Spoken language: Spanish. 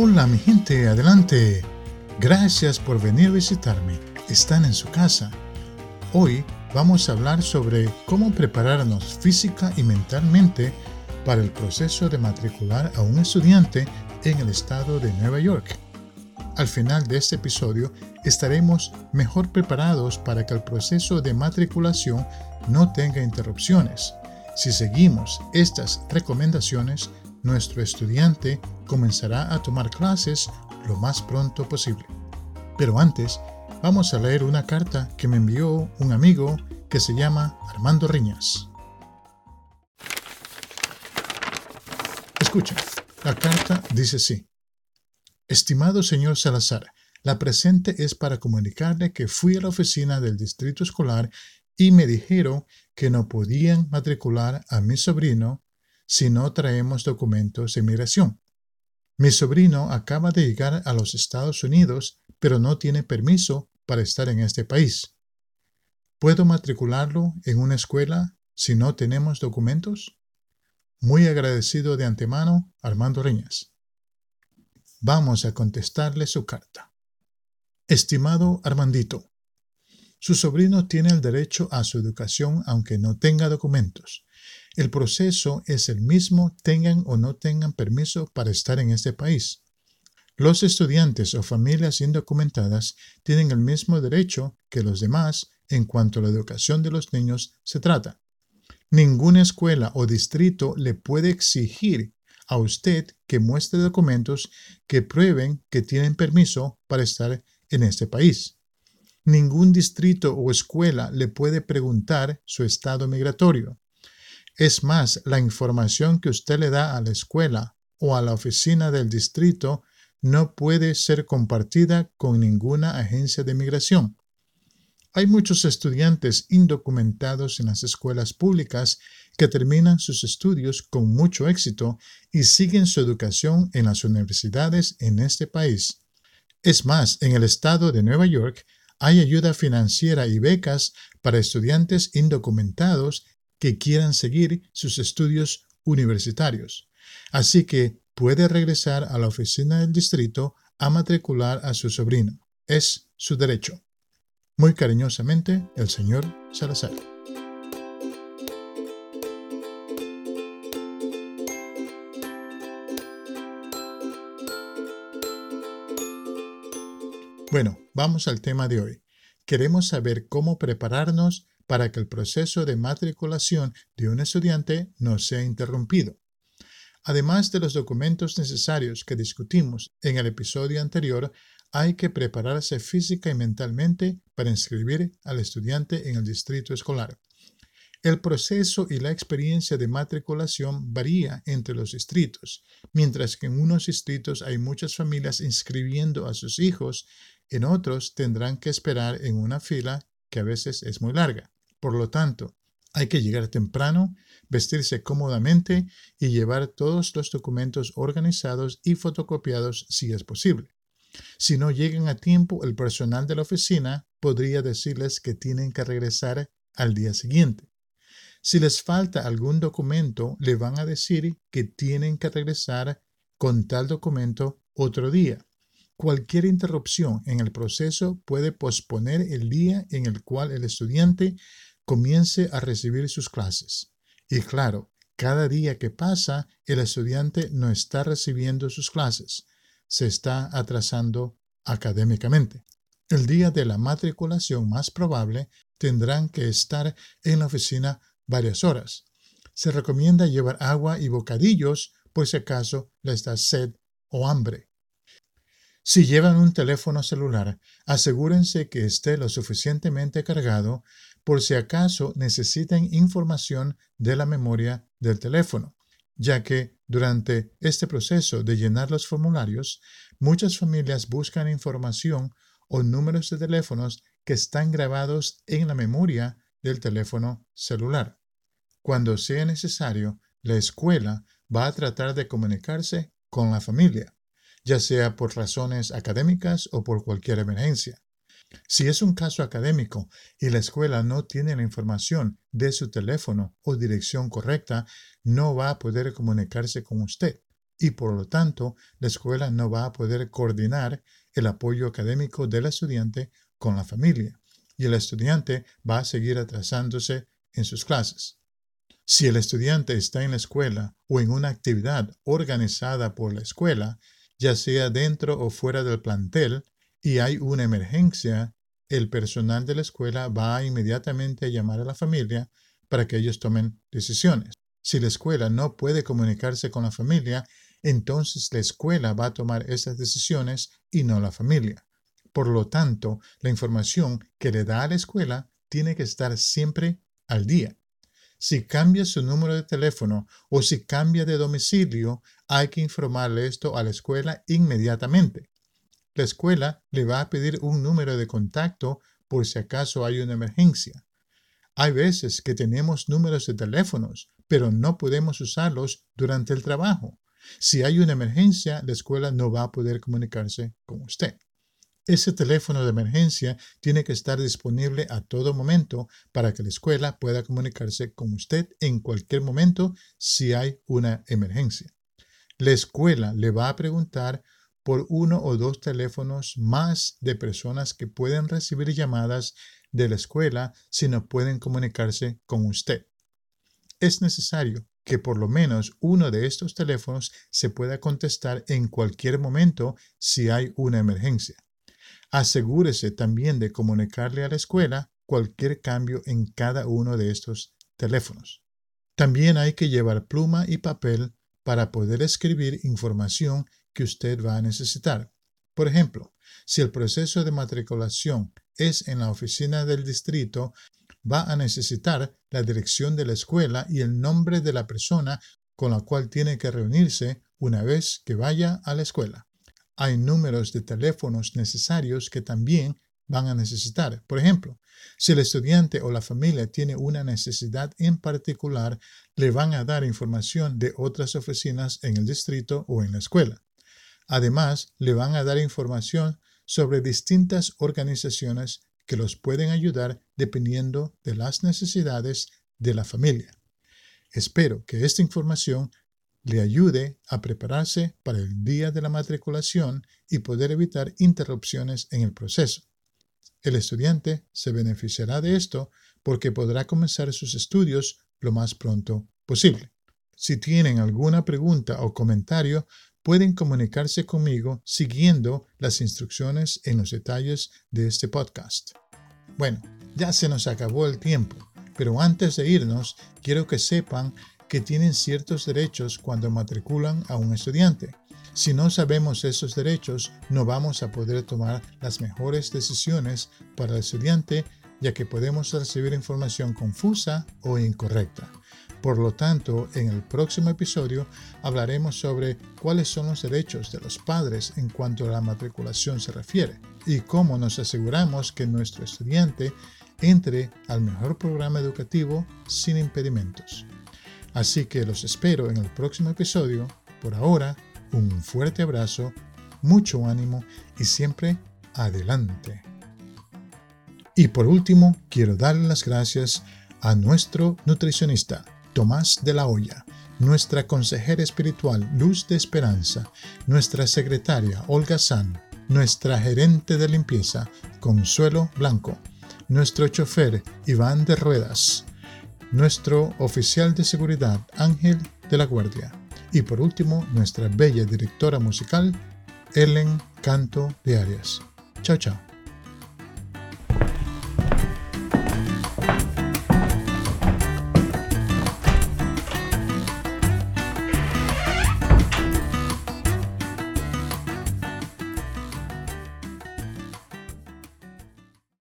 Hola mi gente, adelante. Gracias por venir a visitarme. Están en su casa. Hoy vamos a hablar sobre cómo prepararnos física y mentalmente para el proceso de matricular a un estudiante en el estado de Nueva York. Al final de este episodio estaremos mejor preparados para que el proceso de matriculación no tenga interrupciones. Si seguimos estas recomendaciones, nuestro estudiante comenzará a tomar clases lo más pronto posible. Pero antes, vamos a leer una carta que me envió un amigo que se llama Armando Riñas. Escuchen, la carta dice así. Estimado señor Salazar, la presente es para comunicarle que fui a la oficina del distrito escolar y me dijeron que no podían matricular a mi sobrino si no traemos documentos de inmigración. Mi sobrino acaba de llegar a los Estados Unidos, pero no tiene permiso para estar en este país. ¿Puedo matricularlo en una escuela si no tenemos documentos? Muy agradecido de antemano, Armando Reñas. Vamos a contestarle su carta. Estimado Armandito, su sobrino tiene el derecho a su educación aunque no tenga documentos. El proceso es el mismo tengan o no tengan permiso para estar en este país. Los estudiantes o familias indocumentadas tienen el mismo derecho que los demás en cuanto a la educación de los niños se trata. Ninguna escuela o distrito le puede exigir a usted que muestre documentos que prueben que tienen permiso para estar en este país. Ningún distrito o escuela le puede preguntar su estado migratorio. Es más, la información que usted le da a la escuela o a la oficina del distrito no puede ser compartida con ninguna agencia de migración. Hay muchos estudiantes indocumentados en las escuelas públicas que terminan sus estudios con mucho éxito y siguen su educación en las universidades en este país. Es más, en el estado de Nueva York hay ayuda financiera y becas para estudiantes indocumentados que quieran seguir sus estudios universitarios. Así que puede regresar a la oficina del distrito a matricular a su sobrino. Es su derecho. Muy cariñosamente, el señor Salazar. Bueno, vamos al tema de hoy. Queremos saber cómo prepararnos para que el proceso de matriculación de un estudiante no sea interrumpido. Además de los documentos necesarios que discutimos en el episodio anterior, hay que prepararse física y mentalmente para inscribir al estudiante en el distrito escolar. El proceso y la experiencia de matriculación varía entre los distritos, mientras que en unos distritos hay muchas familias inscribiendo a sus hijos, en otros tendrán que esperar en una fila que a veces es muy larga. Por lo tanto, hay que llegar temprano, vestirse cómodamente y llevar todos los documentos organizados y fotocopiados si es posible. Si no llegan a tiempo, el personal de la oficina podría decirles que tienen que regresar al día siguiente. Si les falta algún documento, le van a decir que tienen que regresar con tal documento otro día. Cualquier interrupción en el proceso puede posponer el día en el cual el estudiante comience a recibir sus clases. Y claro, cada día que pasa, el estudiante no está recibiendo sus clases, se está atrasando académicamente. El día de la matriculación más probable tendrán que estar en la oficina varias horas. Se recomienda llevar agua y bocadillos por si acaso les da sed o hambre. Si llevan un teléfono celular, asegúrense que esté lo suficientemente cargado por si acaso necesitan información de la memoria del teléfono, ya que durante este proceso de llenar los formularios, muchas familias buscan información o números de teléfonos que están grabados en la memoria del teléfono celular. Cuando sea necesario, la escuela va a tratar de comunicarse con la familia, ya sea por razones académicas o por cualquier emergencia. Si es un caso académico y la escuela no tiene la información de su teléfono o dirección correcta, no va a poder comunicarse con usted. y por lo tanto la escuela no va a poder coordinar el apoyo académico del estudiante con la familia y el estudiante va a seguir atrasándose en sus clases. Si el estudiante está en la escuela o en una actividad organizada por la escuela, ya sea dentro o fuera del plantel, y hay una emergencia, el personal de la escuela va inmediatamente a llamar a la familia para que ellos tomen decisiones. Si la escuela no puede comunicarse con la familia, entonces la escuela va a tomar esas decisiones y no la familia. Por lo tanto, la información que le da a la escuela tiene que estar siempre al día. Si cambia su número de teléfono o si cambia de domicilio, hay que informarle esto a la escuela inmediatamente. La escuela le va a pedir un número de contacto por si acaso hay una emergencia. Hay veces que tenemos números de teléfonos, pero no podemos usarlos durante el trabajo. Si hay una emergencia, la escuela no va a poder comunicarse con usted. Ese teléfono de emergencia tiene que estar disponible a todo momento para que la escuela pueda comunicarse con usted en cualquier momento si hay una emergencia. La escuela le va a preguntar por uno o dos teléfonos más de personas que pueden recibir llamadas de la escuela si no pueden comunicarse con usted. Es necesario que por lo menos uno de estos teléfonos se pueda contestar en cualquier momento si hay una emergencia. Asegúrese también de comunicarle a la escuela cualquier cambio en cada uno de estos teléfonos. También hay que llevar pluma y papel para poder escribir información que usted va a necesitar. Por ejemplo, si el proceso de matriculación es en la oficina del distrito, va a necesitar la dirección de la escuela y el nombre de la persona con la cual tiene que reunirse una vez que vaya a la escuela. Hay números de teléfonos necesarios que también van a necesitar. Por ejemplo, si el estudiante o la familia tiene una necesidad en particular, le van a dar información de otras oficinas en el distrito o en la escuela. Además, le van a dar información sobre distintas organizaciones que los pueden ayudar dependiendo de las necesidades de la familia. Espero que esta información le ayude a prepararse para el día de la matriculación y poder evitar interrupciones en el proceso. El estudiante se beneficiará de esto porque podrá comenzar sus estudios lo más pronto posible. Si tienen alguna pregunta o comentario, pueden comunicarse conmigo siguiendo las instrucciones en los detalles de este podcast. Bueno, ya se nos acabó el tiempo, pero antes de irnos, quiero que sepan que tienen ciertos derechos cuando matriculan a un estudiante. Si no sabemos esos derechos, no vamos a poder tomar las mejores decisiones para el estudiante, ya que podemos recibir información confusa o incorrecta. Por lo tanto, en el próximo episodio hablaremos sobre cuáles son los derechos de los padres en cuanto a la matriculación se refiere y cómo nos aseguramos que nuestro estudiante entre al mejor programa educativo sin impedimentos. Así que los espero en el próximo episodio. Por ahora, un fuerte abrazo, mucho ánimo y siempre adelante. Y por último, quiero darle las gracias a nuestro nutricionista Tomás de la Hoya, nuestra consejera espiritual Luz de Esperanza, nuestra secretaria Olga San, nuestra gerente de limpieza Consuelo Blanco, nuestro chofer Iván de Ruedas, nuestro oficial de seguridad Ángel de la Guardia y por último nuestra bella directora musical Ellen Canto de Arias. Chao, chao.